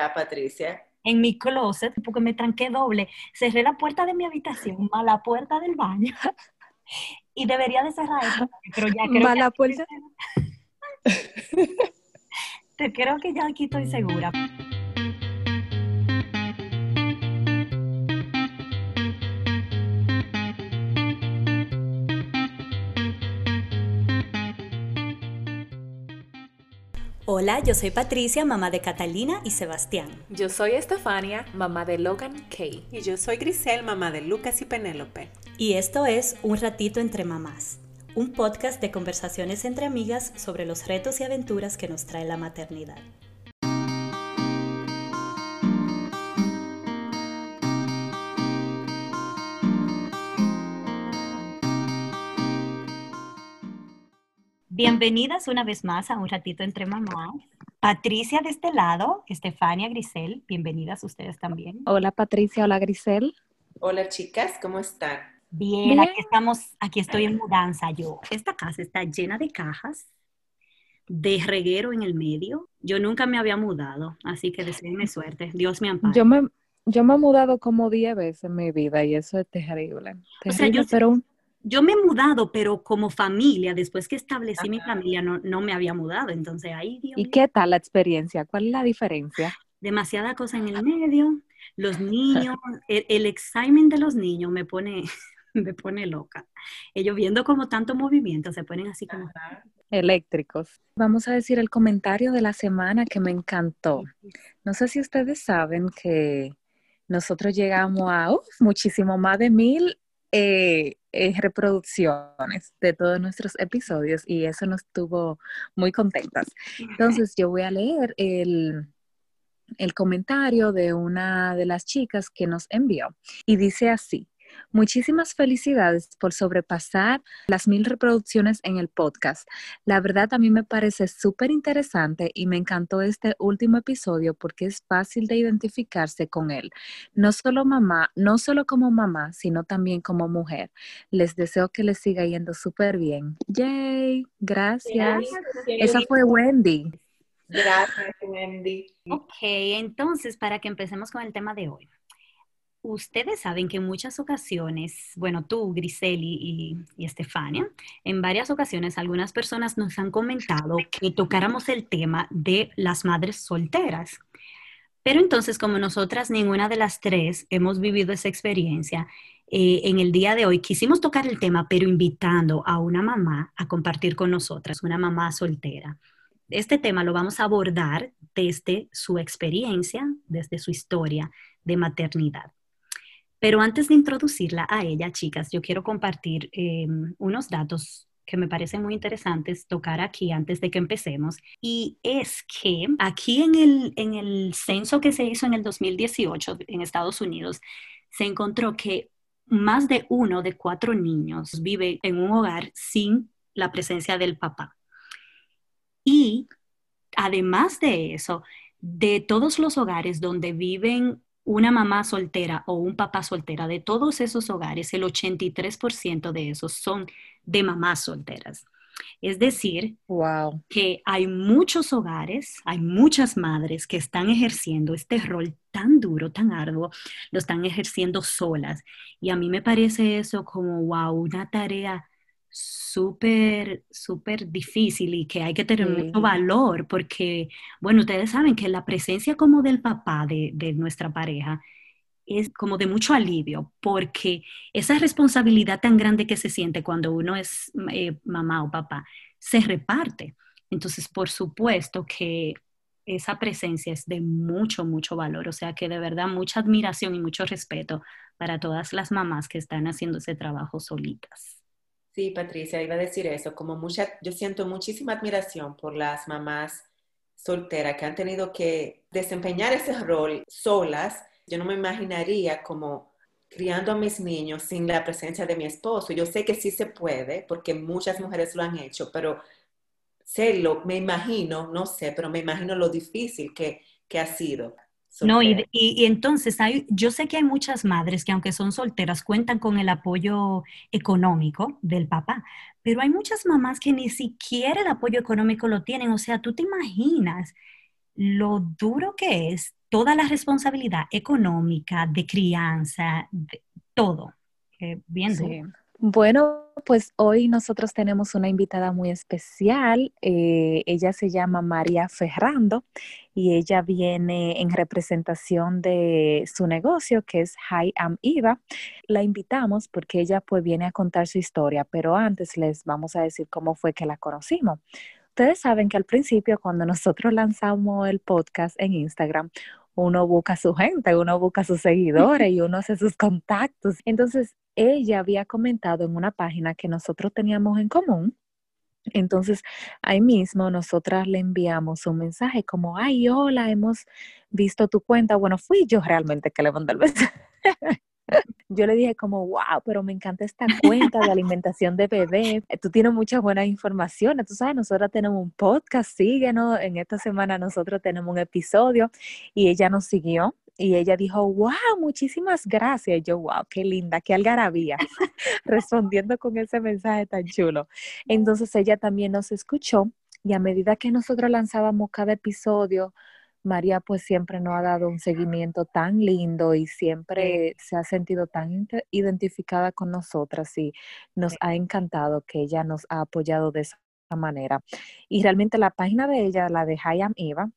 está, Patricia? En mi closet, porque me tranqué doble. Cerré la puerta de mi habitación, más la puerta del baño. y debería de cerrar eso, pero ya creo la puerta. Te creo que ya aquí estoy segura. Hola, yo soy Patricia, mamá de Catalina y Sebastián. Yo soy Estefania, mamá de Logan Kay. Y yo soy Grisel, mamá de Lucas y Penélope. Y esto es Un ratito entre mamás, un podcast de conversaciones entre amigas sobre los retos y aventuras que nos trae la maternidad. Bienvenidas una vez más a Un Ratito Entre Mamás. Patricia de este lado, Estefania Grisel, bienvenidas ustedes también. Hola Patricia, hola Grisel. Hola chicas, ¿cómo están? Bien, aquí estamos, aquí estoy en mudanza yo. Esta casa está llena de cajas, de reguero en el medio. Yo nunca me había mudado, así que deseenme suerte. Dios me ampare. Yo me, yo me he mudado como 10 veces en mi vida y eso es terrible. o sea, yo, pero yo me he mudado, pero como familia, después que establecí mi familia, no, no, me había mudado. Entonces ahí, ¿Y qué tal la experiencia? ¿Cuál es la diferencia? Demasiada cosa en el medio, los niños, el, examen de los niños me pone, me pone loca. Ellos viendo como tanto movimiento, se ponen así como... Eléctricos. Vamos a decir el comentario de la semana que me encantó. No sé si ustedes saben que nosotros llegamos a muchísimo más de mil eh, eh, reproducciones de todos nuestros episodios y eso nos tuvo muy contentas. Entonces yo voy a leer el, el comentario de una de las chicas que nos envió y dice así. Muchísimas felicidades por sobrepasar las mil reproducciones en el podcast. La verdad a mí me parece súper interesante y me encantó este último episodio porque es fácil de identificarse con él. No solo mamá, no solo como mamá, sino también como mujer. Les deseo que les siga yendo súper bien. Yay, gracias. Esa fue Wendy. Gracias, Wendy. Ok, entonces para que empecemos con el tema de hoy ustedes saben que en muchas ocasiones, bueno, tú, Griseli y, y, Estefania, en varias ocasiones algunas personas nos han comentado que tocáramos el tema de las madres solteras. Pero entonces, como nosotras, ninguna de las tres hemos vivido esa experiencia, eh, en el día de hoy quisimos tocar el tema, pero invitando a una mamá a compartir con nosotras, una mamá soltera. Este tema lo vamos a abordar desde su experiencia, desde su historia de maternidad. Pero antes de introducirla a ella, chicas, yo quiero compartir em, unos datos que me parecen muy interesantes tocar aquí antes de que empecemos. Y es que aquí en el, en el censo que se hizo en el 2018 en Estados Unidos, se encontró que más de uno de cuatro niños vive en un hogar sin la presencia del papá. Y además de eso, de todos los hogares donde viven una mamá soltera o un papá soltera, de todos esos hogares, el 83% de esos son de mamás solteras. Es decir, wow. que hay muchos hogares, hay muchas madres que están ejerciendo este rol tan duro, tan arduo, lo están ejerciendo solas. Y a mí me parece eso como, wow, una tarea súper, súper difícil y que hay que tener mucho valor porque, bueno, ustedes saben que la presencia como del papá de, de nuestra pareja es como de mucho alivio porque esa responsabilidad tan grande que se siente cuando uno es eh, mamá o papá se reparte. Entonces, por supuesto que esa presencia es de mucho, mucho valor. O sea que de verdad mucha admiración y mucho respeto para todas las mamás que están haciendo ese trabajo solitas. Sí, Patricia, iba a decir eso, como mucha, yo siento muchísima admiración por las mamás solteras que han tenido que desempeñar ese rol solas. Yo no me imaginaría como criando a mis niños sin la presencia de mi esposo. Yo sé que sí se puede, porque muchas mujeres lo han hecho, pero sé lo, me imagino, no sé, pero me imagino lo difícil que, que ha sido. No, y, y, entonces hay, yo sé que hay muchas madres que aunque son solteras cuentan con el apoyo económico del papá, pero hay muchas mamás que ni siquiera el apoyo económico lo tienen. O sea, tú te imaginas lo duro que es toda la responsabilidad económica, de crianza, de todo. Eh, bien Sí. Bueno, pues hoy nosotros tenemos una invitada muy especial. eh, ella se llama María Ferrando y ella viene en representación de su negocio que es Hi Am Eva. La invitamos porque ella pues viene a contar su historia, pero antes les vamos a decir cómo fue que la conocimos. Ustedes saben que al principio cuando nosotros lanzamos el podcast en Instagram, uno busca a su gente, uno busca a sus seguidores y uno hace sus contactos. Entonces, ella había comentado en una página que nosotros teníamos en común. Entonces, ahí mismo nosotras le enviamos un mensaje como, ay, hola, hemos visto tu cuenta. Bueno, fui yo realmente que le mandé el mensaje. Yo le dije como, wow, pero me encanta esta cuenta de alimentación de bebé. Tú tienes muchas buenas informaciones. Tú sabes, nosotros tenemos un podcast, síguenos. En esta semana nosotros tenemos un episodio y ella nos siguió y ella dijo, wow, muchísimas gracias. Y yo, wow, qué linda, qué algarabía, respondiendo con ese mensaje tan chulo. Entonces ella también nos escuchó y a medida que nosotros lanzábamos cada episodio, María pues siempre nos ha dado un seguimiento tan lindo y siempre se ha sentido tan identificada con nosotras y nos ha encantado que ella nos ha apoyado de esa manera. Y realmente la página de ella, la de Hayam Eva,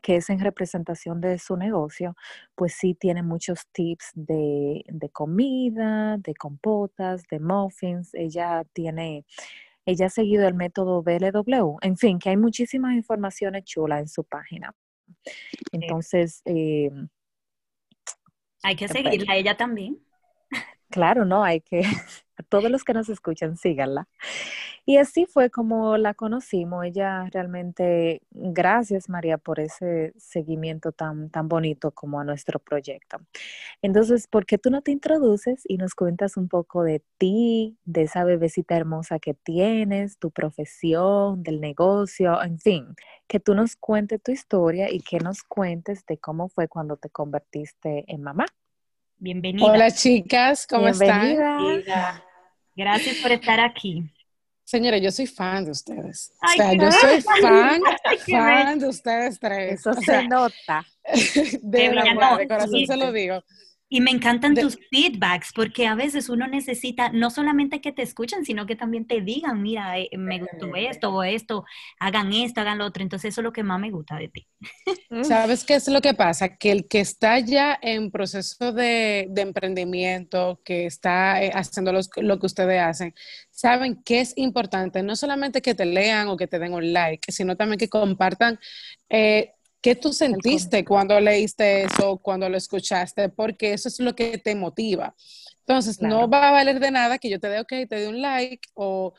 que es en representación de su negocio, pues sí tiene muchos tips de, de comida, de compotas, de muffins. Ella tiene, ella ha seguido el método BLW. En fin, que hay muchísimas informaciones chulas en su página. Entonces, eh, Hay que seguirla a ella también. Claro, ¿no? Hay que, a todos los que nos escuchan, síganla. Y así fue como la conocimos. Ella realmente, gracias María por ese seguimiento tan, tan bonito como a nuestro proyecto. Entonces, ¿por qué tú no te introduces y nos cuentas un poco de ti, de esa bebecita hermosa que tienes, tu profesión, del negocio, en fin, que tú nos cuentes tu historia y que nos cuentes de cómo fue cuando te convertiste en mamá? Bienvenida. Hola chicas, ¿cómo están? Bienvenida. Diga, Gracias por estar aquí. Señores, yo soy fan de ustedes. Ay, o sea, yo soy fan, Ay, fan de ustedes tres. Eso O se nota. de verdad, de corazón se lo digo. Y me encantan De- tus feedbacks porque a veces uno necesita no solamente que te escuchen, sino que también te digan, mira, eh, me gustó esto o esto, hagan esto, hagan lo otro. Entonces eso es lo que más me gusta de ti. ¿Sabes qué es lo que pasa? Que el que está ya en proceso de, de emprendimiento, que está eh, haciendo los- lo que ustedes hacen, saben que es importante no solamente que te lean o que te den un like, sino también que compartan eh, qué tú sentiste cuando leíste eso, cuando lo escuchaste, porque eso es lo que te motiva. Entonces, Claro. no va a valer de nada que yo te dé, ok, te dé un like o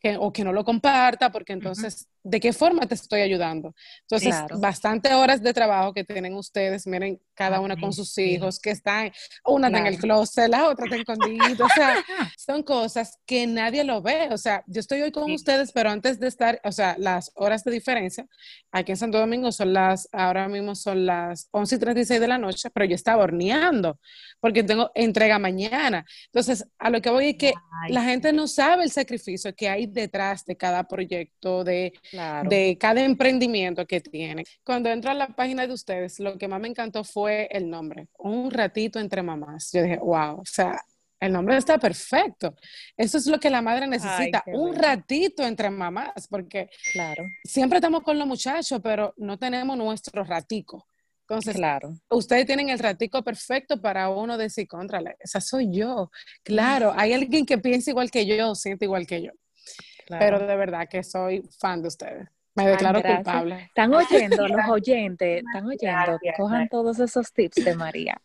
que, o que no lo comparta, porque entonces, ¿de qué forma te estoy ayudando? Entonces, Claro. bastante horas de trabajo que tienen ustedes, miren, cada una con sus hijos, que están, una está en el Claro. closet, la otra está escondida, o sea, son cosas que nadie lo ve, o sea, yo estoy hoy con Sí. ustedes, pero antes de estar, o sea, las horas de diferencia, aquí en Santo Domingo son las, ahora mismo son las 11 y 36 de la noche, pero yo estaba horneando, porque tengo entrega mañana. Entonces, a lo que voy es que Ay, la gente no sabe el sacrificio que hay detrás de cada proyecto, de, Claro. de cada emprendimiento que tiene. Cuando entro a la página de ustedes, lo que más me encantó fue el nombre, un ratito entre mamás. Yo dije, wow, o sea, el nombre está perfecto. Eso es lo que la madre necesita, un ratito entre mamás, porque Claro, siempre estamos con los muchachos, pero no tenemos nuestro ratico. Entonces, claro. ustedes tienen el ratico perfecto para uno decir, contrale, esa soy yo. Claro, hay alguien que piensa igual que yo, siente igual que yo. Pero de verdad que soy fan de ustedes. Me declaro gracias. culpable. Están oyendo, los oyentes, están oyendo, Gracias, cojan María. todos esos tips de María.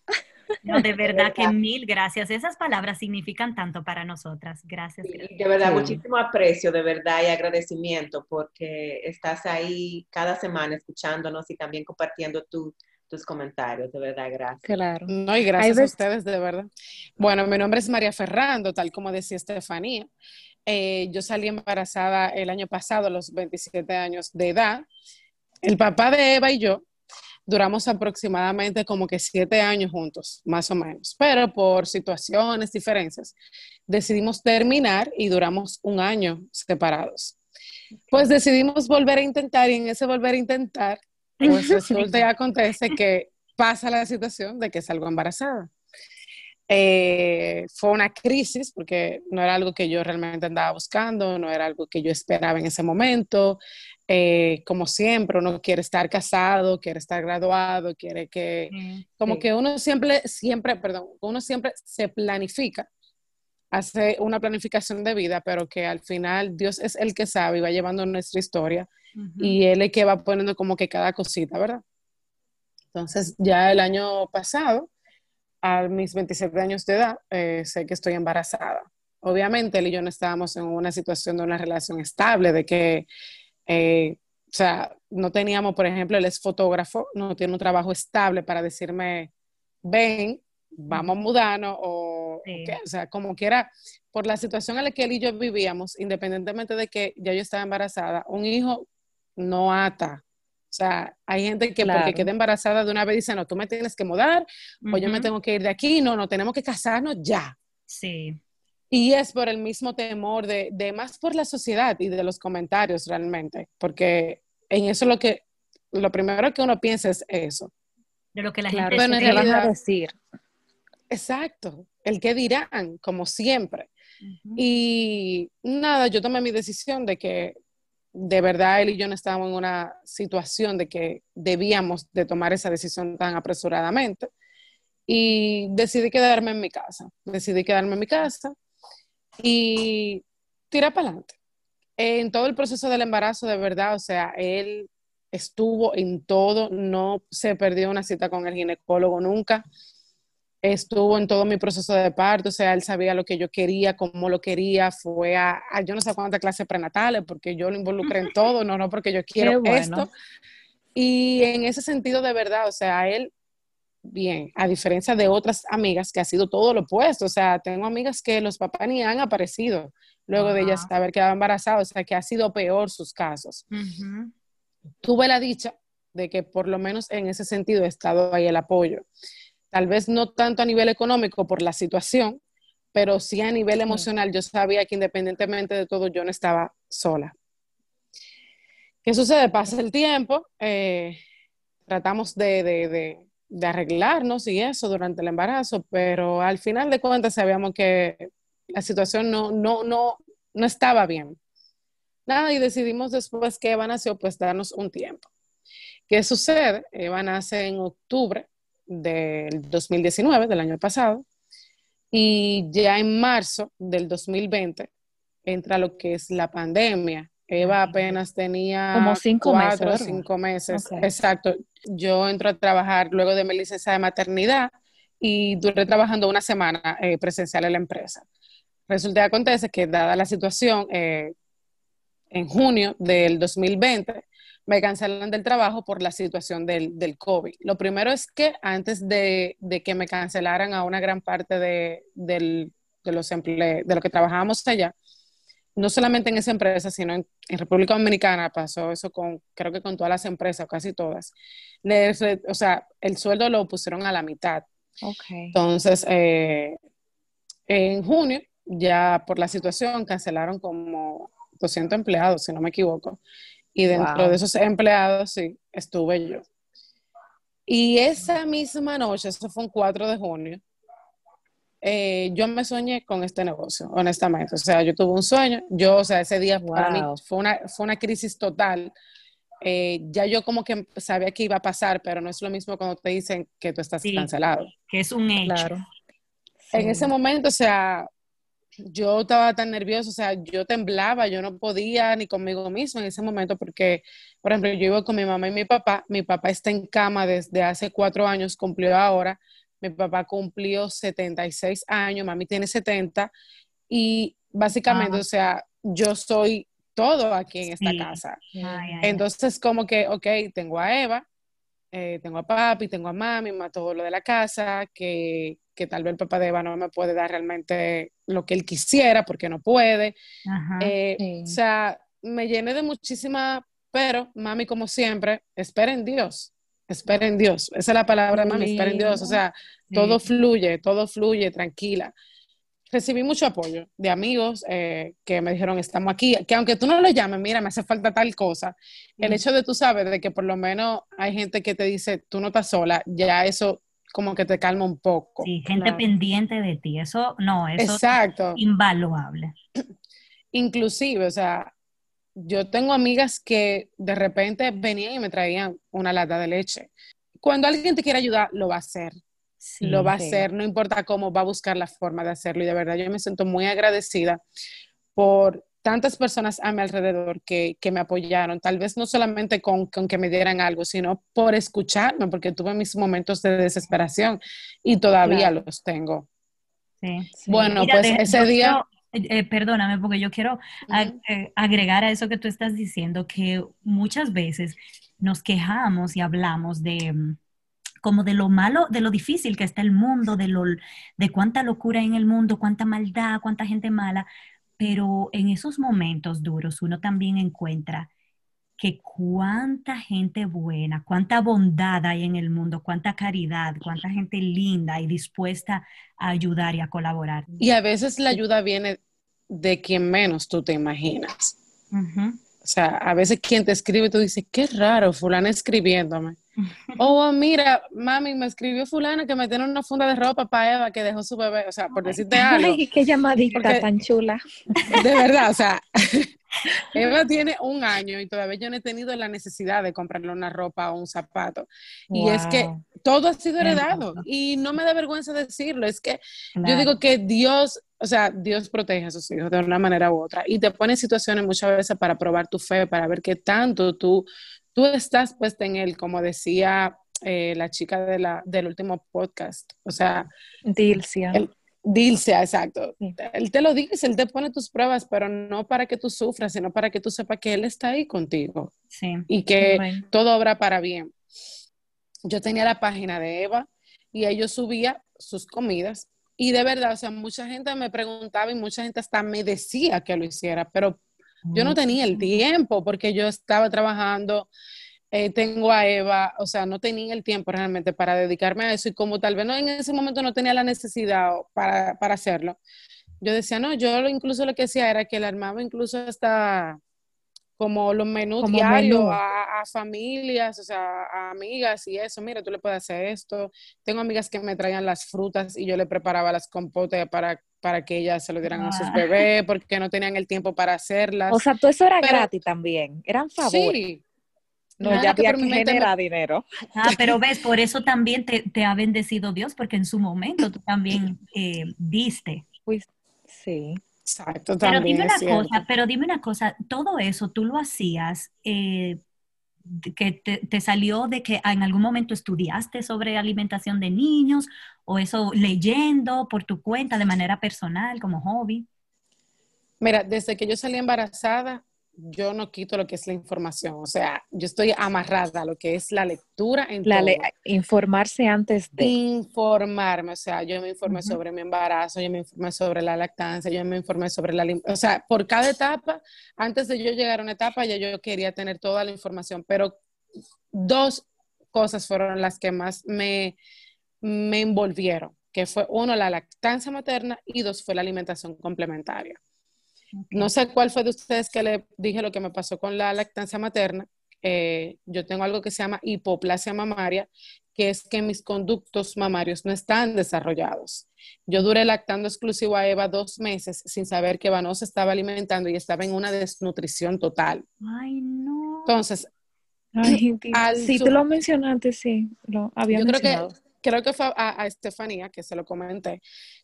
No, de verdad que verdad. mil gracias. Esas palabras significan tanto para nosotras. Gracias. gracias. Y de verdad, Sí. muchísimo aprecio, de verdad, y agradecimiento porque estás ahí cada semana escuchándonos y también compartiendo tu- tus comentarios. De verdad, gracias. Claro. No, y gracias a ustedes, de verdad. Bueno, mi nombre es María Ferrando, tal como decía Estefanía. Eh, yo salí embarazada el año pasado, a los 27 años de edad. El papá de Eva y yo duramos aproximadamente como que siete años juntos, más o menos. Pero por situaciones, diferencias, decidimos terminar y duramos un año separados. Pues decidimos volver a intentar y en ese volver a intentar Pues resulta y acontece que pasa la situación de que salgo embarazada. Eh, fue una crisis porque no era algo que yo realmente andaba buscando, no era algo que yo esperaba en ese momento. Eh, como siempre, uno quiere estar casado, quiere estar graduado, quiere que, como que uno siempre, siempre, perdón, uno siempre se planifica, hace una planificación de vida, pero que al final Dios es el que sabe y va llevando nuestra historia y Él es el que va poniendo como que cada cosita, ¿verdad? Entonces, ya el año pasado, a mis 27 años de edad, eh, sé que estoy embarazada. Obviamente, él y yo no estábamos en una situación de una relación estable, de que, eh, o sea, no teníamos, por ejemplo, él es fotógrafo, no tiene un trabajo estable para decirme, ven, vamos a mudarnos, o, o sea, como quiera, por la situación en la que él y yo vivíamos, independientemente de que ya yo estaba embarazada, un hijo no ata, o sea, hay gente que porque queda embarazada de una vez dice, no, tú me tienes que mudar, o yo me tengo que ir de aquí, no, no, tenemos que casarnos ya. Sí. Y es por el mismo temor de, de más por la sociedad y de los comentarios realmente, porque en eso lo que, lo primero que uno piensa es eso. De lo que la claro, gente bueno, ¿qué van a decir? Exacto, el que dirán, como siempre. Y nada, yo tomé mi decisión de que de verdad él y yo no estábamos en una situación de que debíamos de tomar esa decisión tan apresuradamente. Y decidí quedarme en mi casa. Decidí quedarme en mi casa y tirar para adelante. En todo el proceso del embarazo, de verdad, o sea, él estuvo en todo, no se perdió una cita con el ginecólogo nunca estuvo en todo mi proceso de parto, o sea, él sabía lo que yo quería, cómo lo quería, fue a, yo no sé cuántas clases prenatales, porque yo lo involucré en todo, no, no, porque yo quiero esto. Y en ese sentido, de verdad, o sea, él, bien, a diferencia de otras amigas que ha sido todo lo opuesto, o sea, tengo amigas que los papás ni han aparecido luego de ellas haber quedado embarazadas, o sea, que ha sido peor sus casos. Tuve la dicha de que por lo menos en ese sentido he estado ahí el apoyo tal vez no tanto a nivel económico por la situación, pero sí a nivel emocional, yo sabía que independientemente de todo, yo no estaba sola. ¿Qué sucede? Pasa el tiempo, eh, tratamos de, arreglarnos y eso durante el embarazo, pero al final de cuentas sabíamos que la situación no, no, no, no estaba bien. Nada, y decidimos después que Eva nació, pues darnos un tiempo. ¿Qué sucede? Eva nace en octubre del 2019, del año pasado, y ya en marzo del 2020 entra lo que es la pandemia. Eva apenas tenía como cinco cuatro meses, cinco meses. Exacto. Yo entro a trabajar luego de mi licencia de maternidad y duré trabajando una semana eh, presencial en la empresa. Resulta que acontece que dada la situación, eh, en junio del 2020, me cancelan del trabajo por la situación del, del COVID. Lo primero es que antes de, de, que me cancelaran a una gran parte de, del, de los de lo que trabajábamos allá, no solamente en esa empresa, sino en, en, República Dominicana pasó eso con, creo que con todas las empresas, casi todas. o sea, el sueldo lo pusieron a la mitad. Okay. Entonces, eh, en junio, ya por la situación, cancelaron como 200 empleados, si no me equivoco. Y dentro de esos empleados, sí, estuve yo. Y esa misma noche, eso fue un 4 de junio, eh, yo me soñé con este negocio, honestamente. O sea, yo tuve un sueño, yo, o sea, ese día para mí fue una, fue una crisis total. Eh, ya yo como que sabía que iba a pasar, pero no es lo mismo cuando te dicen que tú estás cancelado. Que es un hecho. Claro. En ese momento, o sea, yo estaba tan nerviosa, o sea, yo temblaba, yo no podía ni conmigo misma en ese momento porque, por ejemplo, yo iba con mi mamá y mi papá, mi papá está en cama desde hace cuatro años, cumplió ahora, mi papá cumplió 76 años, mami tiene 70 y básicamente, o sea, yo soy todo aquí en esta casa. Entonces, como que, ok, tengo a Eva, eh, tengo a papi, tengo a mami, todo lo de la casa, que, que tal vez el papá de Eva no me puede dar realmente lo que él quisiera porque no puede. Eh, o sea, me llené de muchísima, pero mami, como siempre, espera en Dios. Espera en Dios. Esa es la palabra, mami, espera en Dios. O sea, todo fluye, todo fluye, tranquila. recibí mucho apoyo de amigos eh, que me dijeron, estamos aquí, que aunque tú no lo llames, mira, me hace falta tal cosa, el hecho de tú sabes de que por lo menos hay gente que te dice, tú no estás sola, ya eso como que te calma un poco. Sí, gente Claro. pendiente de ti, eso no, eso Exacto. es invaluable. Inclusive, o sea, yo tengo amigas que de repente venían y me traían una lata de leche. Cuando alguien te quiere ayudar, lo va a hacer. Sí, lo va a hacer, no importa cómo, va a buscar la forma de hacerlo. Y de verdad yo me siento muy agradecida por tantas personas a mi alrededor que, que me apoyaron, tal vez no solamente con, con que me dieran algo, sino por escucharme, porque tuve mis momentos de desesperación y todavía Claro. los tengo. sí. Sí. Bueno, Mira, pues de- ese día... quiero- eh, eh, perdóname, porque yo quiero eh, agregar a eso que tú estás diciendo, que muchas veces nos quejamos y hablamos de mm, como de lo malo, de lo difícil que está el mundo, de lo, de cuánta locura hay en el mundo, cuánta maldad, cuánta gente mala, pero en esos momentos duros uno también encuentra que cuánta gente buena, cuánta bondad hay en el mundo, cuánta caridad, cuánta gente linda y dispuesta a ayudar y a colaborar. Y a veces la ayuda viene de quien menos tú te imaginas. O sea, a veces quien te escribe, tú dices, qué raro, fulana escribiéndome. Oh, mira, mami, me escribió fulana que me tiene una funda de ropa para Eva que dejó su bebé. O sea, por decirte algo. Ay, qué llamadita Porque- tan chula. De verdad, o sea, Eva tiene un año y todavía yo no he tenido la necesidad de comprarle una ropa o un zapato. Y es que todo ha sido heredado y no me da vergüenza decirlo. Es que yo digo que Dios, o sea, Dios protege a sus hijos de una manera u otra y te pone en situaciones muchas veces para probar tu fe, para ver qué tanto tú, tú estás puesta en él, como decía eh, la chica de la, del último podcast. O sea, Dilcia. el- Dilce, exacto. Él te lo dice, él te pone tus pruebas, pero no para que tú sufras, sino para que tú sepas que él está ahí contigo Sí. y que todo obra para bien. Yo tenía la página de Eva y ellos subía sus comidas y de verdad, o sea, mucha gente me preguntaba y mucha gente hasta me decía que lo hiciera, pero yo no tenía el tiempo porque yo estaba trabajando, eh, tengo a Eva, o sea, no tenía el tiempo realmente para dedicarme a eso y como tal vez no, en ese momento no tenía la necesidad para, para hacerlo, yo decía, no, yo lo- incluso lo que hacía era que le armaba incluso hasta como los menús Como diarios menú. a, a familias, o sea, a amigas y eso, mira, tú le puedes hacer esto. Tengo amigas que me traían las frutas y yo le preparaba las compotas para, para que ellas se lo dieran a sus Ah. bebés porque no tenían el tiempo para hacerlas. O sea, todo eso era Pero- gratis también. Eran favores. sí, No, Nada ya que me- generar dinero. Ah, pero ves, por eso también te, te ha bendecido Dios, porque en su momento tú también eh, diste. Pues, sí. exacto, Pero dime una cierto. cosa, pero dime una cosa, todo eso tú lo hacías, eh, que te, te salió de que en algún momento estudiaste sobre alimentación de niños o eso leyendo por tu cuenta de manera personal como hobby. Mira, desde que yo salí embarazada, yo no quito lo que es la información, o sea, yo estoy amarrada a lo que es la lectura en La todo. le- informarse antes de. informarme, o sea, yo me informé sobre mi embarazo, yo me informé sobre la lactancia, yo me informé sobre la, o sea, por cada etapa, antes de yo llegar a una etapa, ya yo quería tener toda la información, pero dos cosas fueron las que más me, me envolvieron, que fue uno, la lactancia materna y dos, fue la alimentación complementaria. No sé cuál fue de ustedes que le dije lo que me pasó con la lactancia materna. Eh, yo tengo algo que se llama hipoplasia mamaria, que es que mis conductos mamarios no están desarrollados. Yo duré lactando exclusivo a Eva dos meses sin saber que Eva no se estaba alimentando y estaba en una desnutrición total. Ay, no. Entonces, Ay, Dios. al sí, su- tú lo mencionaste, sí. Lo había yo creo que, mencionado. Creo que fue a, a Estefanía que se lo comenté.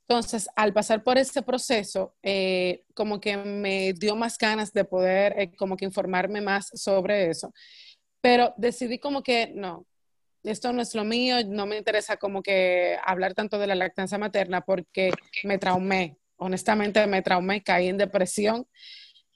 Entonces, al pasar por ese proceso, eh, como que me dio más ganas de poder, eh, como que informarme más sobre eso. Pero decidí como que no, esto no es lo mío, no me interesa como que hablar tanto de la lactancia materna porque me traumé, honestamente me traumé, caí en depresión.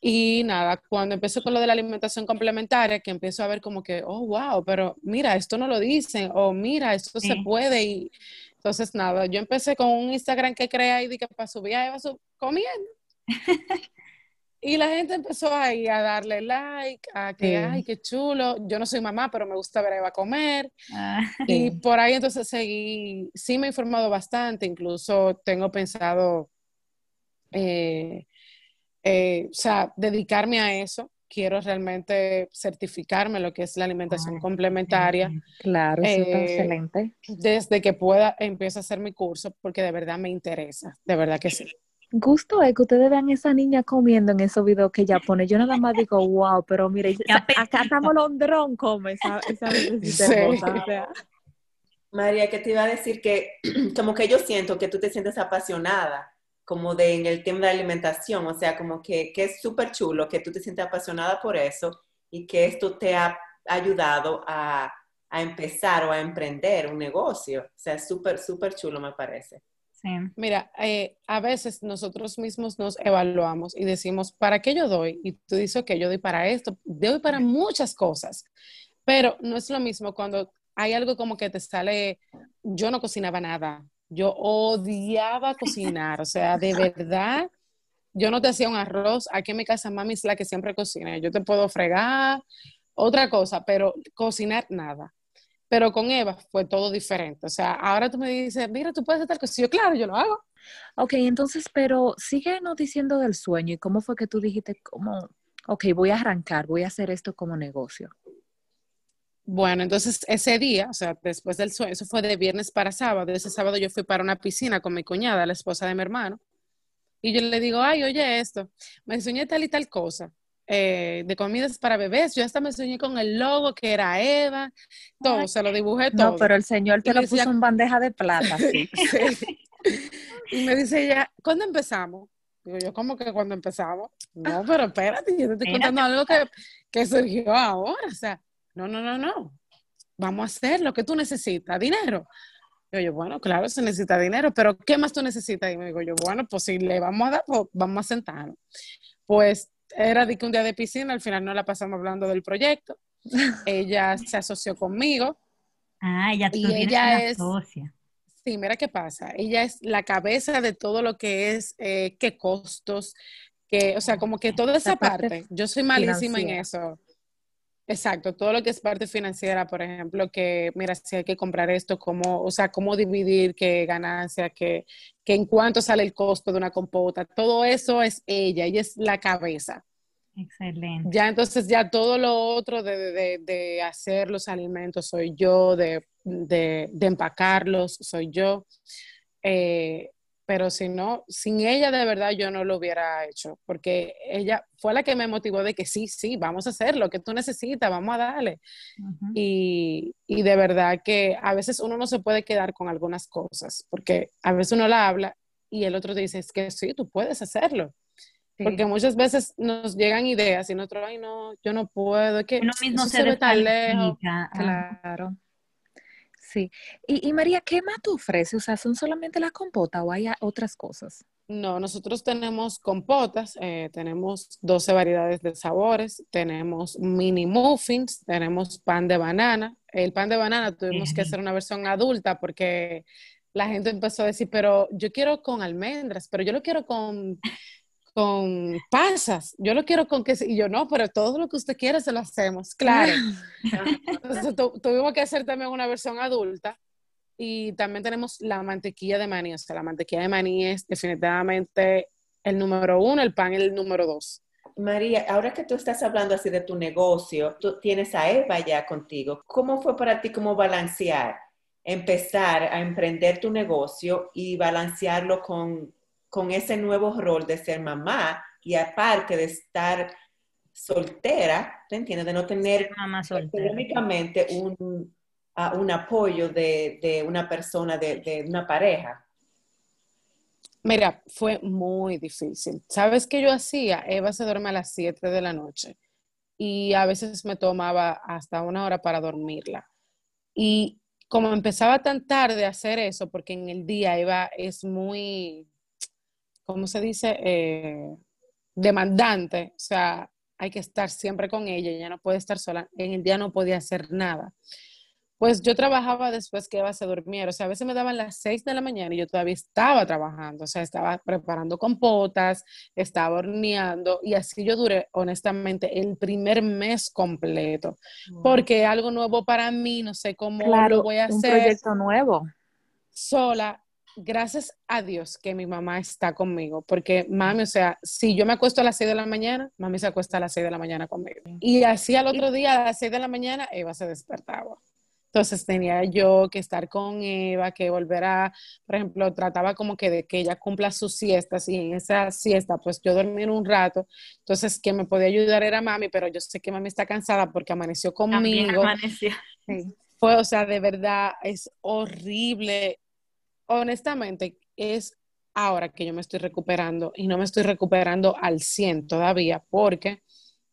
Y nada, cuando empiezo con lo de la alimentación complementaria, que empiezo a ver como que, oh, wow, pero mira, esto no lo dicen, o mira, esto se Sí. puede. Y entonces, nada, yo empecé con un Instagram que ahí de que para subir a Eva su- comiendo. y la gente empezó ahí a darle like, a que, Sí. ay, qué chulo. Yo no soy mamá, pero me gusta ver a Eva comer. Ah, Y Sí. por ahí entonces seguí, sí me he informado bastante, incluso tengo pensado eh, eh, o sea, dedicarme a eso. Quiero realmente certificarme lo que es la alimentación Ah, complementaria. Claro, eso Eh, excelente. Desde que pueda, empiezo a hacer mi curso porque de verdad me interesa, de verdad que sí. Gusto es que ustedes vean esa niña comiendo en esos videos que ella pone. Yo nada más digo, wow, pero mire, acá hasta molondrón come esa, Sí. hermosa, o sea. María, que te iba a decir que como que yo siento que tú te sientes apasionada como de en el tema de alimentación, o sea, como que, que es súper chulo que tú te sientes apasionada por eso y que esto te ha ayudado a, a empezar o a emprender un negocio. O sea, es súper, súper chulo me parece. Sí. Mira, eh, a veces nosotros mismos nos evaluamos y decimos, ¿para qué yo doy? Y tú dices que yo doy para esto, doy para muchas cosas, pero no es lo mismo cuando hay algo como que te sale, yo no cocinaba nada, yo odiaba cocinar, o sea, de verdad, yo no te hacía un arroz, aquí en mi casa mami es la que siempre cocina, yo te puedo fregar, otra cosa, pero cocinar nada. Pero con Eva fue todo diferente. O sea, ahora tú me dices, mira, tú puedes hacer tal cosa. Y Yo, claro, yo lo hago. Ok, entonces, pero síguenos diciendo del sueño y cómo fue que tú dijiste, como, ok, voy a arrancar, voy a hacer esto como negocio. Bueno, entonces ese día, o sea, después del sueño, eso fue de viernes para sábado. Ese sábado yo fui para una piscina con mi cuñada, la esposa de mi hermano. Y yo le digo, ay, oye esto, me soñé tal y tal cosa, eh, de comidas para bebés. Yo hasta me soñé con el logo que era Eva, todo, se lo dibujé todo. No, pero el señor te Y lo puso en bandeja de plata. sí. Sí. Y me dice ella, ¿cuándo empezamos? Digo yo, ¿cómo que cuando empezamos? No, pero espérate, yo te estoy contando algo que, que surgió ahora. O sea, no, no, no, no. Vamos a hacer lo que tú necesitas, dinero. Digo yo, bueno, claro, se necesita dinero, pero ¿qué más tú necesitas? Y me digo yo, bueno, pues si le vamos a dar, pues vamos a sentarnos. Pues era de que un día de piscina, al final no la pasamos hablando del proyecto. Ella se asoció conmigo. Ah, tú Y ella una es- socia. Sí, mira qué pasa. Ella es la cabeza de todo lo que es eh, qué costos, que, o sea, como que toda esa parte parte. Yo soy malísima en eso. Exacto, todo lo que es parte financiera, por ejemplo, que mira, si hay que comprar esto, cómo, o sea, cómo dividir qué ganancia, que, que en cuánto sale el costo de una compota, todo eso es ella, ella es la cabeza. Excelente. Ya entonces ya todo lo otro de, de- de- hacer los alimentos soy yo, de, de- de empacarlos soy yo. Eh, pero si no, sin ella de verdad yo no lo hubiera hecho, porque ella fue la que me motivó de que sí, sí, vamos a hacer lo que tú necesitas, vamos a darle. Y, y de verdad que a veces uno no se puede quedar con algunas cosas, porque a veces uno la habla y el otro te dice, es que sí, tú puedes hacerlo. Sí. Porque muchas veces nos llegan ideas y nosotros, ay, no, yo no puedo, es que Uno mismo se se ve tan lejos. Claro. Sí. Y, y María, ¿qué más tú ofreces? O sea, ¿son solamente la compota o hay otras cosas? No, nosotros tenemos compotas, eh, tenemos 12 variedades de sabores, tenemos mini muffins, tenemos pan de banana. El pan de banana tuvimos que hacer una versión adulta porque la gente empezó a decir, pero yo quiero con almendras, pero yo lo quiero con, con pasas, yo lo quiero con queso. Y yo, no, pero todo lo que usted quiere se lo hacemos. Claro. Entonces tu- tuvimos que hacer también una versión adulta y también tenemos la mantequilla de maní. O sea, la mantequilla de maní es definitivamente el número uno, el pan el número dos. María, ahora que tú estás hablando así de tu negocio, tú tienes a Eva ya contigo. ¿Cómo fue para ti como balancear, empezar a emprender tu negocio y balancearlo con, con ese nuevo rol de ser mamá y aparte de estar soltera, ¿te entiendes? De no tener Mamá soltera. económicamente un, a- un apoyo de, de una persona, de, de una pareja. Mira, fue muy difícil. ¿Sabes qué yo hacía? Eva se duerme a las 7 de la noche y a veces me tomaba hasta una hora para dormirla. Y como empezaba tan tarde a hacer eso, porque en el día Eva es muy, ¿cómo se dice? Eh, demandante, o sea, hay que estar siempre con ella, ella no puede estar sola, en el día no podía hacer nada. Pues yo trabajaba después que Eva se durmiera, o sea, a veces me daban las 6 de la mañana y yo todavía estaba trabajando, o sea, estaba preparando compotas, estaba horneando y así yo duré honestamente el primer mes completo, porque algo nuevo para mí, no sé cómo lo voy a un hacer proyecto nuevo. sola, gracias a Dios que mi mamá está conmigo, porque mami, o sea, si yo me acuesto a las 6 de la mañana, mami se acuesta a las 6 de la mañana conmigo. Y así al otro día, a las 6 de la mañana, Eva se despertaba. Entonces tenía yo que estar con Eva, que volver a, por ejemplo, trataba como que de que ella cumpla sus siestas y en esa siesta pues yo dormir un rato. Entonces que me podía ayudar era mami, pero yo sé que mami está cansada porque amaneció conmigo. Amaneció. Fue, o sea, de verdad es horrible. Honestamente, es ahora que yo me estoy recuperando y no me estoy recuperando al 100 todavía porque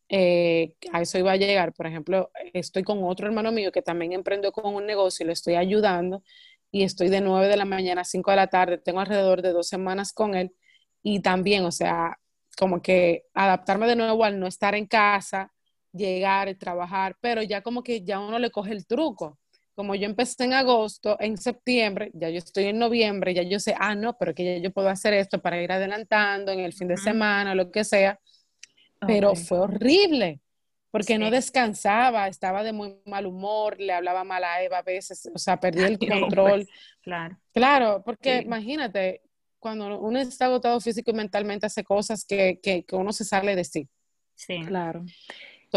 eh, a eso iba a llegar. Por ejemplo, estoy con otro hermano mío que también emprendió con un negocio y le estoy ayudando y estoy de 9 de la mañana a 5 de la tarde, tengo alrededor de dos semanas con él y también, o sea, como que adaptarme de nuevo al no estar en casa, llegar y trabajar, pero ya como que ya uno le coge el truco. Como yo empecé en agosto, en septiembre, ya yo estoy en noviembre, ya yo sé, ah, no, pero que ya yo puedo hacer esto para ir adelantando en el fin de semana, lo que sea pero fue horrible porque no descansaba, estaba de muy mal humor, le hablaba mal a Eva a veces, o sea, perdí el control. Pues, claro. Claro, porque imagínate, cuando uno está agotado físico y mentalmente hace cosas que, que, que, uno se sale de sí. Sí. Claro.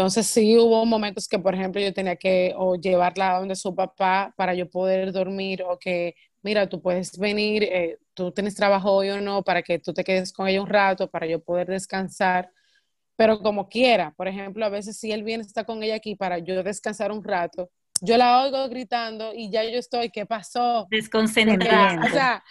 Entonces sí hubo momentos que, por ejemplo, yo tenía que o llevarla a donde su papá para yo poder dormir o que, mira, tú puedes venir, eh, tú tienes trabajo hoy o no, para que tú te quedes con ella un rato, para yo poder descansar pero como quiera, por ejemplo, a veces si él viene, está con ella aquí para yo descansar un rato, yo la oigo gritando y ya yo estoy, ¿qué pasó? Desconcentrada. O sea,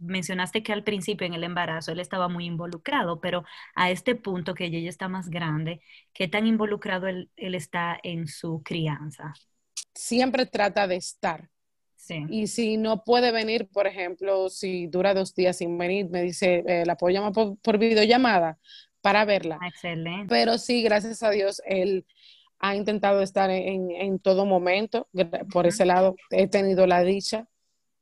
mencionaste que al principio en el embarazo él estaba muy involucrado, pero a este punto que ella ya está más grande, ¿qué tan involucrado él, él está en su crianza? Siempre trata de estar. Sí. Y si no puede venir, por ejemplo, si dura dos días sin venir, me dice, eh, ¿la puedo llamar por, por videollamada? para verla. Excelente. Pero sí, gracias a Dios, él ha intentado estar en, en todo momento. Por ese lado, he tenido la dicha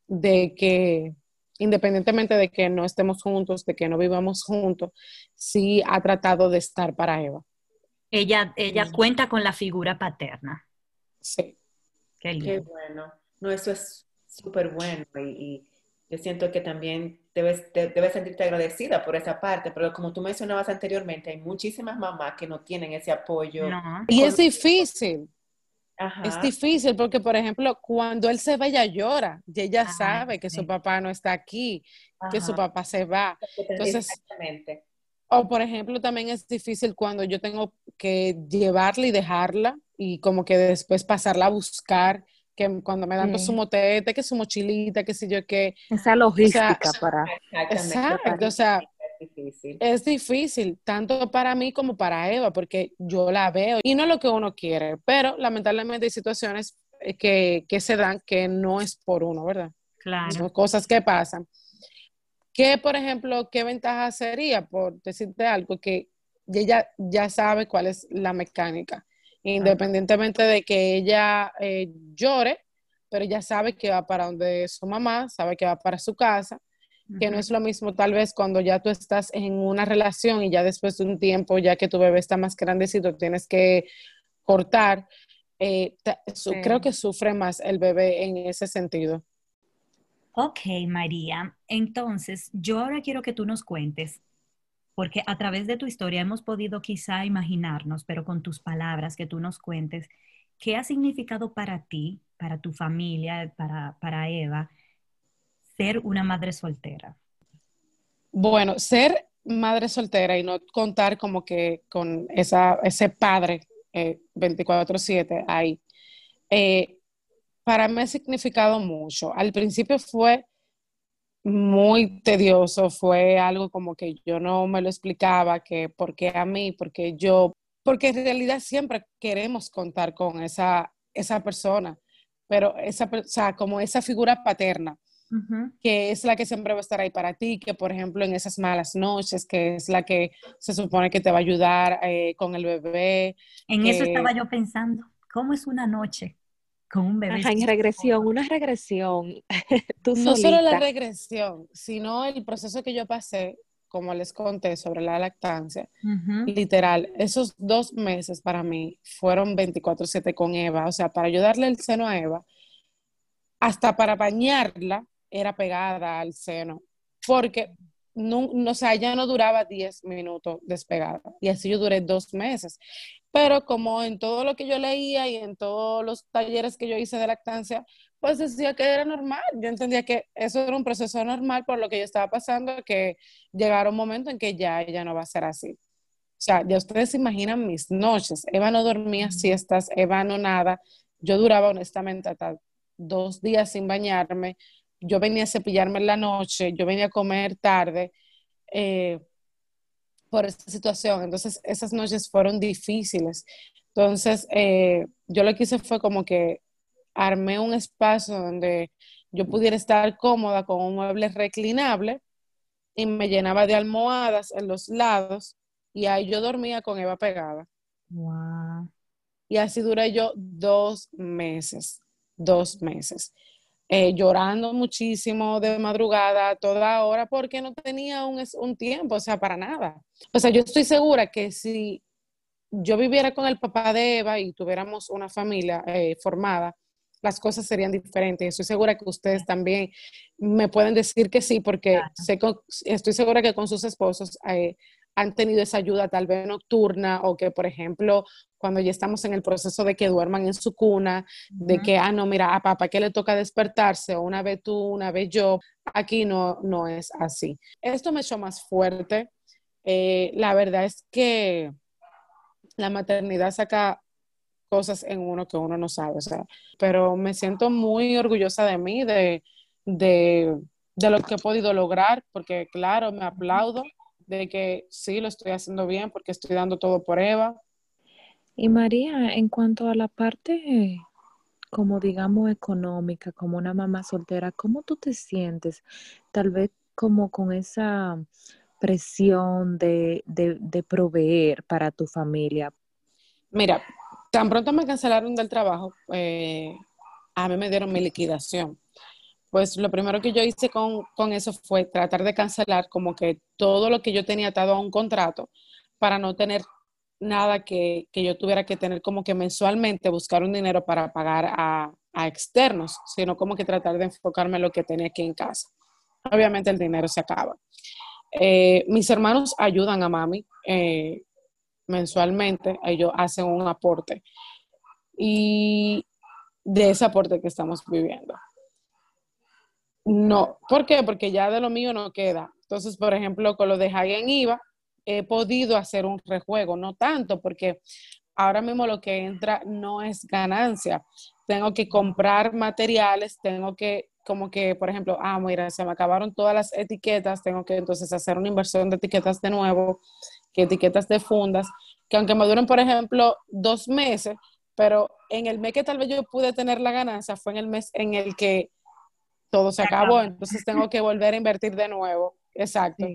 de que, independientemente de que no estemos juntos, de que no vivamos juntos, sí ha tratado de estar para Eva. Ella, ella cuenta con la figura paterna. Sí. Qué, Qué bueno. No, eso es súper bueno y, y yo siento que también debes, debes sentirte agradecida por esa parte, pero como tú mencionabas anteriormente, hay muchísimas mamás que no tienen ese apoyo. Y es difícil. Es difícil porque, por ejemplo, cuando él se va, ella llora y ella sabe que su papá no está aquí, que su papá se va. Entonces, Exactamente. O, por ejemplo, también es difícil cuando yo tengo que llevarla y dejarla y como que después pasarla a buscar que cuando me dan pues, su motete, que su mochilita, que sé yo qué. Esa logística para... Exacto, o sea, difícil. es difícil, tanto para mí como para Eva, porque yo la veo y no es lo que uno quiere, pero lamentablemente hay situaciones eh, que, que se dan que no es por uno, ¿verdad? Claro. Son cosas que pasan. ¿Qué, por ejemplo, qué ventaja sería, por decirte algo, que ella ya sabe cuál es la mecánica? independientemente de que ella eh, llore, pero ella sabe que va para donde su mamá, sabe que va para su casa, que no es lo mismo tal vez cuando ya tú estás en una relación y ya después de un tiempo, ya que tu bebé está más grandecito, tienes que cortar. Eh, creo que sufre más el bebé en ese sentido. Ok, María. Entonces, yo ahora quiero que tú nos cuentes porque a través de tu historia hemos podido quizá imaginarnos, pero con tus palabras, que tú nos cuentes, ¿qué ha significado para ti, para tu familia, para, para Eva, ser una madre soltera? Bueno, ser madre soltera y no contar como que con esa, ese padre eh, 24/7 ahí, eh, para mí ha significado mucho. Al principio fue muy tedioso, fue algo como que yo no me lo explicaba, que por qué a mí, porque yo, porque en realidad siempre queremos contar con esa, esa persona, pero esa, o sea, como esa figura paterna, que es la que siempre va a estar ahí para ti, que por ejemplo en esas malas noches, que es la que se supone que te va a ayudar eh, con el bebé. En eso estaba yo pensando, ¿cómo es una noche? con un bebé. en regresión, una regresión. no solo la regresión, sino el proceso que yo pasé, como les conté sobre la lactancia. Literal, esos dos meses para mí fueron 24/7 con Eva, o sea, para ayudarle el seno a Eva, hasta para bañarla, era pegada al seno, porque no, no, o sea, ya no duraba 10 minutos despegada. Y así yo duré dos meses. Pero como en todo lo que yo leía y en todos los talleres que yo hice de lactancia, pues decía que era normal. Yo entendía que eso era un proceso normal por lo que yo estaba pasando, que llegara un momento en que ya ella no va a ser así. O sea, ya ustedes se imaginan mis noches. Eva no dormía siestas, Eva no nada. Yo duraba honestamente hasta dos días sin bañarme yo venía a cepillarme en la noche, yo venía a comer tarde eh, por esta situación. Entonces, esas noches fueron difíciles. Entonces, eh, yo lo que hice fue como que armé un espacio donde yo pudiera estar cómoda con un mueble reclinable y me llenaba de almohadas en los lados y ahí yo dormía con Eva pegada. Wow. Y así duré yo dos meses, dos meses. Eh, llorando muchísimo de madrugada, toda hora, porque no tenía un, un, tiempo, o sea, para nada. O sea, yo estoy segura que si yo viviera con el papá de Eva y tuviéramos una familia eh, formada, las cosas serían diferentes. Estoy segura que ustedes también me pueden decir que sí, porque sé, estoy segura que con sus esposos eh, han tenido esa ayuda tal vez nocturna o que, por ejemplo, cuando ya estamos en el proceso de que duerman en su cuna, de que, ah, no, mira, a papá que le toca despertarse, o una vez tú, una vez yo, aquí no, no es así. Esto me echó más fuerte. Eh, la verdad es que la maternidad saca cosas en uno que uno no sabe, o sea, pero me siento muy orgullosa de mí, de, de, de lo que he podido lograr, porque claro, me aplaudo de que sí, lo estoy haciendo bien porque estoy dando todo por Eva. Y María, en cuanto a la parte, como digamos, económica, como una mamá soltera, ¿cómo tú te sientes? Tal vez como con esa presión de, de, proveer para tu familia. Mira, tan pronto me cancelaron del trabajo, eh, a mí me dieron mi liquidación pues lo primero que yo hice con, eso fue tratar de cancelar como que todo lo que yo tenía atado a un contrato para no tener nada que, yo tuviera que tener como que mensualmente buscar un dinero para pagar a, externos, sino como que tratar de enfocarme en lo que tenía aquí en casa. Obviamente el dinero se acaba. Eh, mis hermanos ayudan a mami eh, mensualmente, ellos hacen un aporte y de ese aporte que estamos viviendo. No, ¿por qué? Porque ya de lo mío no queda. Entonces, por ejemplo, con lo de High en IVA, he podido hacer un rejuego, no tanto, porque ahora mismo lo que entra no es ganancia. Tengo que comprar materiales, tengo que, como que, por ejemplo, ah, mira, se me acabaron todas las etiquetas, tengo que entonces hacer una inversión de etiquetas de nuevo, que etiquetas de fundas, que aunque me duren, por ejemplo, dos meses, pero en el mes que tal vez yo pude tener la ganancia fue en el mes en el que todo se acabó, entonces tengo que volver a invertir de nuevo. Exacto.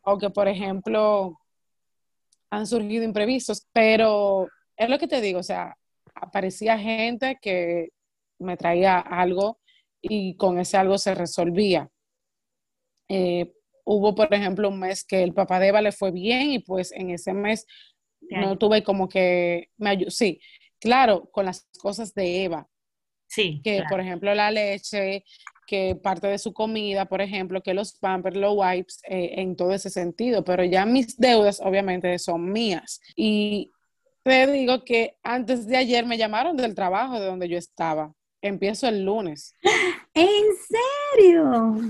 O que, por ejemplo, han surgido imprevistos, pero es lo que te digo, o sea, aparecía gente que me traía algo y con ese algo se resolvía. Eh, hubo, por ejemplo, un mes que el papá de Eva le fue bien y pues en ese mes no tuve como que me ayudó. Sí, claro, con las cosas de Eva. Sí. Que, por ejemplo, la leche, que parte de su comida, por ejemplo, que los pampers, los wipes, eh, en todo ese sentido, pero ya mis deudas obviamente son mías. Y te digo que antes de ayer me llamaron del trabajo de donde yo estaba. Empiezo el lunes. ¿En serio?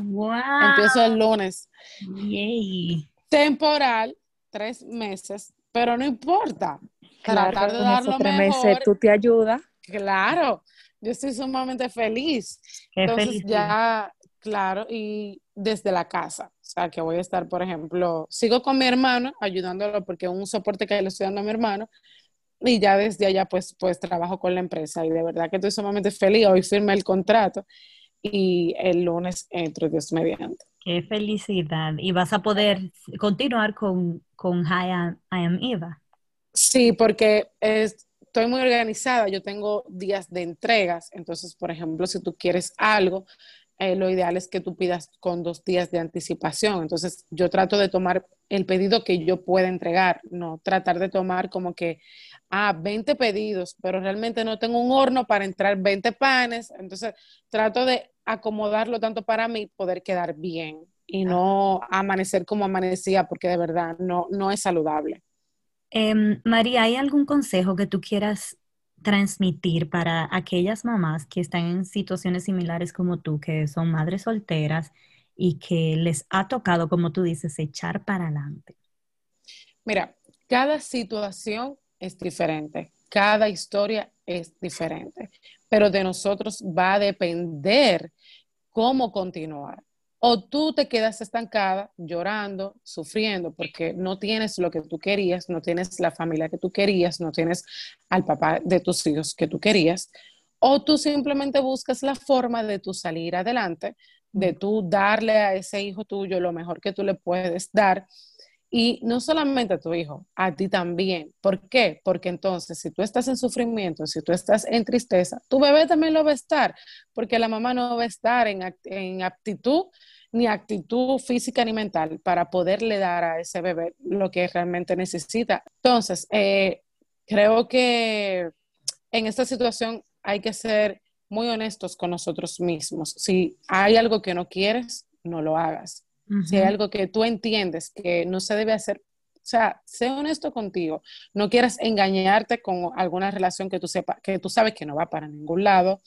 ¡Wow! Empiezo el lunes. Yay. Temporal, tres meses, pero no importa. Claro, Tratar de dar lo mejor. Meses, tú te ayudas. Claro, yo estoy sumamente feliz. Entonces ya, claro, y desde la casa, o sea, que voy a estar, por ejemplo, sigo con mi hermano ayudándolo porque es un soporte que le estoy dando a mi hermano y ya desde allá pues, pues trabajo con la empresa y de verdad que estoy sumamente feliz. Hoy firmé el contrato y el lunes entro Dios mediante. Qué felicidad. ¿Y vas a poder continuar con, con Hi, I Am Eva? Sí, porque es, estoy muy organizada, yo tengo días de entregas, entonces, por ejemplo, si tú quieres algo, eh, lo ideal es que tú pidas con dos días de anticipación. Entonces, yo trato de tomar el pedido que yo pueda entregar, no tratar de tomar como que, ah, 20 pedidos, pero realmente no tengo un horno para entrar 20 panes. Entonces, trato de acomodarlo tanto para mí, poder quedar bien y no amanecer como amanecía, porque de verdad no, no es saludable. Em, María, ¿hay algún consejo que tú quieras transmitir para aquellas mamás que están en situaciones similares como tú, que son madres solteras y que les ha tocado, como tú dices, echar para adelante? Mira, cada situación es diferente, cada historia es diferente, pero de nosotros va a depender cómo continuar. O tú te quedas estancada, llorando, sufriendo, porque no tienes lo que tú querías, no tienes la familia que tú querías, no tienes al papá de tus hijos que tú querías, o tú simplemente buscas la forma de tú salir adelante, de tú darle a ese hijo tuyo lo mejor que tú le puedes dar y no solamente a tu hijo, a ti también. ¿Por qué? Porque entonces, si tú estás en sufrimiento, si tú estás en tristeza, tu bebé también lo va a estar, porque la mamá no va a estar en, en aptitud ni actitud física ni mental para poderle dar a ese bebé lo que realmente necesita. Entonces, eh, creo que en esta situación hay que ser muy honestos con nosotros mismos. Si hay algo que no quieres, no lo hagas. Si hay algo que tú entiendes que no se debe hacer, o sea, sé honesto contigo. No quieras engañarte con alguna relación que tú sepas, que tú sabes que no va para ningún lado,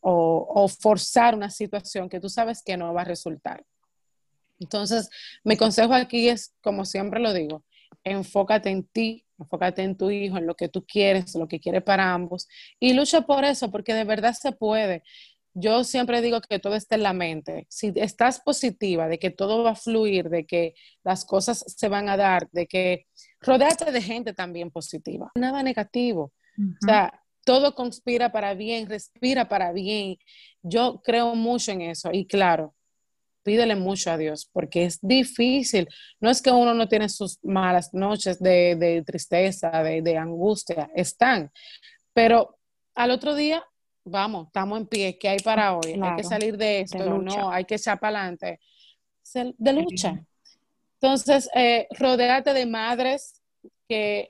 o, o, forzar una situación que tú sabes que no va a resultar. Entonces, mi consejo aquí es, como siempre lo digo, enfócate en ti, enfócate en tu hijo, en lo que tú quieres, lo que quieres para ambos, y lucha por eso, porque de verdad se puede yo siempre digo que todo está en la mente. Si estás positiva de que todo va a fluir, de que las cosas se van a dar, de que rodeate de gente también positiva, nada negativo. O sea, todo conspira para bien, respira para bien. Yo creo mucho en eso y claro, pídele mucho a Dios porque es difícil. No es que uno no tiene sus malas noches de, tristeza, de, de angustia, están, pero al otro día vamos, estamos en pie, ¿qué hay para hoy? hay que salir de esto, no, hay que echar para adelante. De lucha. Entonces, eh, de madres que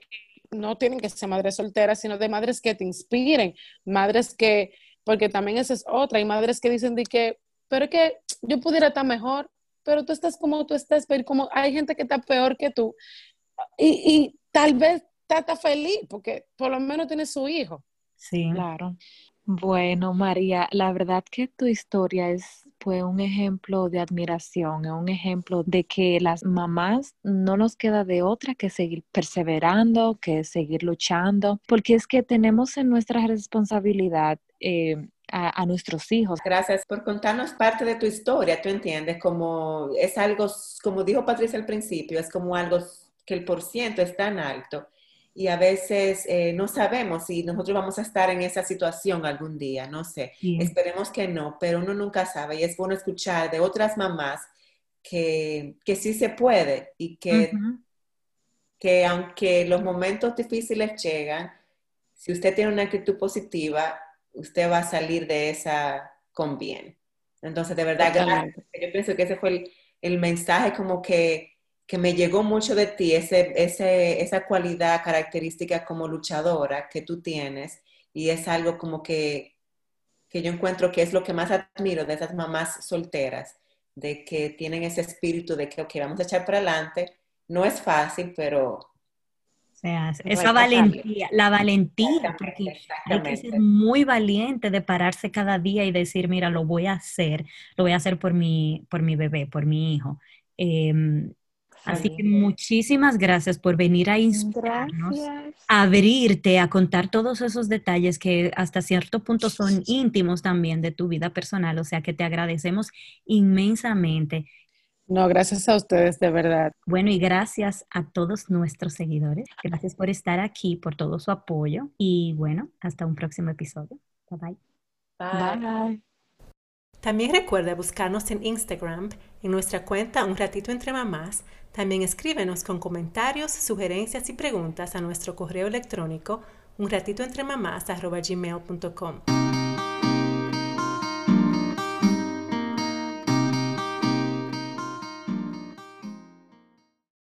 no tienen que ser madres solteras, sino de madres que te inspiren, madres que, porque también esa es otra, hay madres que dicen de que, pero es que yo pudiera estar mejor, pero tú estás como tú estás, pero como hay gente que está peor que tú, y, y tal vez está feliz, porque por lo menos tiene su hijo. Sí, claro. Bueno, María, la verdad que tu historia es fue un ejemplo de admiración, un ejemplo de que las mamás no nos queda de otra que seguir perseverando, que seguir luchando, porque es que tenemos en nuestra responsabilidad eh, a, a, nuestros hijos. Gracias por contarnos parte de tu historia, tú entiendes, como es algo, como dijo Patricia al principio, es como algo que el porciento es tan alto y a veces eh, no sabemos si nosotros vamos a estar en esa situación algún día, no sé. Esperemos que no, pero uno nunca sabe y es bueno escuchar de otras mamás que, que sí se puede y que, que aunque los momentos difíciles llegan, si usted tiene una actitud positiva, usted va a salir de esa con bien. Entonces, de verdad, gracias. Yo pienso que ese fue el, el mensaje como que que me llegó mucho de ti, ese, ese, esa cualidad característica como luchadora que tú tienes y es algo como que, que yo encuentro que es lo que más admiro de esas mamás solteras, de que tienen ese espíritu de que, ok, vamos a echar para adelante. No es fácil, pero... esa valentía, la valentía, porque hay que ser muy valiente de pararse cada día y decir, mira, lo voy a hacer, lo voy a hacer por mi, por mi bebé, por mi hijo. Em, Así que muchísimas gracias por venir a inspirarnos, a abrirte, a contar todos esos detalles que hasta cierto punto son íntimos también de tu vida personal. O sea que te agradecemos inmensamente. No, gracias a ustedes, de verdad. Bueno, y gracias a todos nuestros seguidores. Gracias por estar aquí, por todo su apoyo. Y bueno, hasta un próximo episodio. Bye bye. Bye. bye. También recuerda buscarnos en Instagram, en nuestra cuenta Un Ratito Entre Mamás. También escríbenos con comentarios, sugerencias y preguntas a nuestro correo electrónico un ratito entre mamás